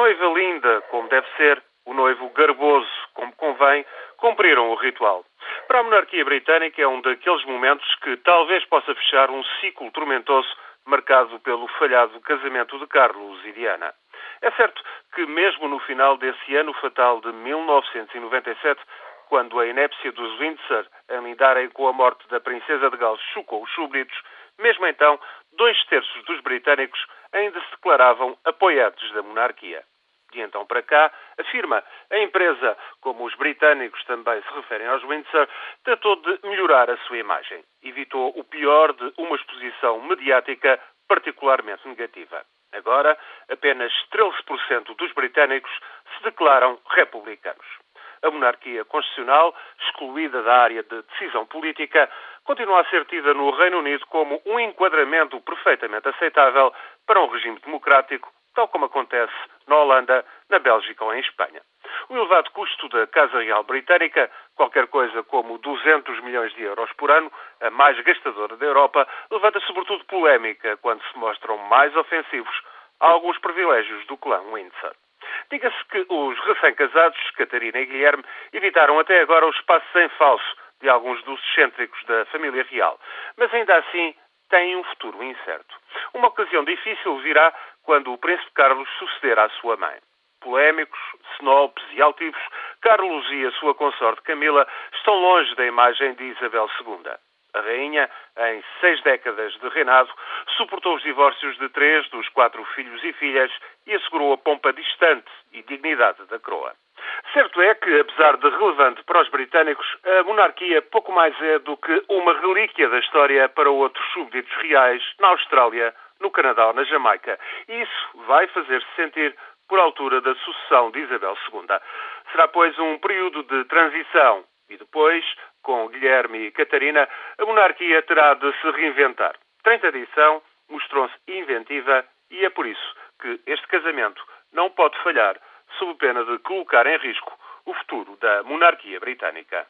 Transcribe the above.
noiva linda, como deve ser, o noivo garboso, como convém, cumpriram o ritual. Para a monarquia britânica é um daqueles momentos que talvez possa fechar um ciclo tormentoso marcado pelo falhado casamento de Carlos e Diana. É certo que mesmo no final desse ano fatal de 1997, quando a inépcia dos Windsor a lidarem com a morte da princesa de Gales chocou os súbditos, mesmo então, dois terços dos britânicos ainda se declaravam apoiantes da monarquia. De então para cá, afirma, a empresa, como os britânicos também se referem aos Windsor, tratou de melhorar a sua imagem. Evitou o pior de uma exposição mediática particularmente negativa. Agora, apenas 13% dos britânicos se declaram republicanos. A monarquia constitucional, excluída da área de decisão política, continua a ser tida no Reino Unido como um enquadramento perfeitamente aceitável para um regime democrático, tal como acontece na Holanda, na Bélgica ou em Espanha. O elevado custo da Casa Real Britânica, qualquer coisa como 200 milhões de euros por ano, a mais gastadora da Europa, levanta sobretudo polémica quando se mostram mais ofensivos alguns privilégios do clã Windsor. Diga-se que os recém-casados, Catarina e Guilherme, evitaram até agora os passos em falso de alguns dos excêntricos da família real, mas ainda assim têm um futuro incerto. Uma ocasião difícil virá quando o príncipe Carlos suceder à sua mãe. Polémicos, snobs e altivos, Carlos e a sua consorte Camila estão longe da imagem de Isabel II. A rainha, em seis décadas de reinado, suportou os divórcios de três dos quatro filhos e filhas e assegurou a pompa distante e dignidade da coroa. Certo é que, apesar de relevante para os britânicos, a monarquia pouco mais é do que uma relíquia da história para outros súbditos reais na Austrália, no Canadá ou na Jamaica. E isso vai fazer-se sentir por altura da sucessão de Isabel II. Será, pois, um período de transição e depois, com Guilherme e Catarina, a monarquia terá de se reinventar. Tem tradição, mostrou-se inventiva e é por isso que este casamento não pode falhar sob pena de colocar em risco o futuro da monarquia britânica.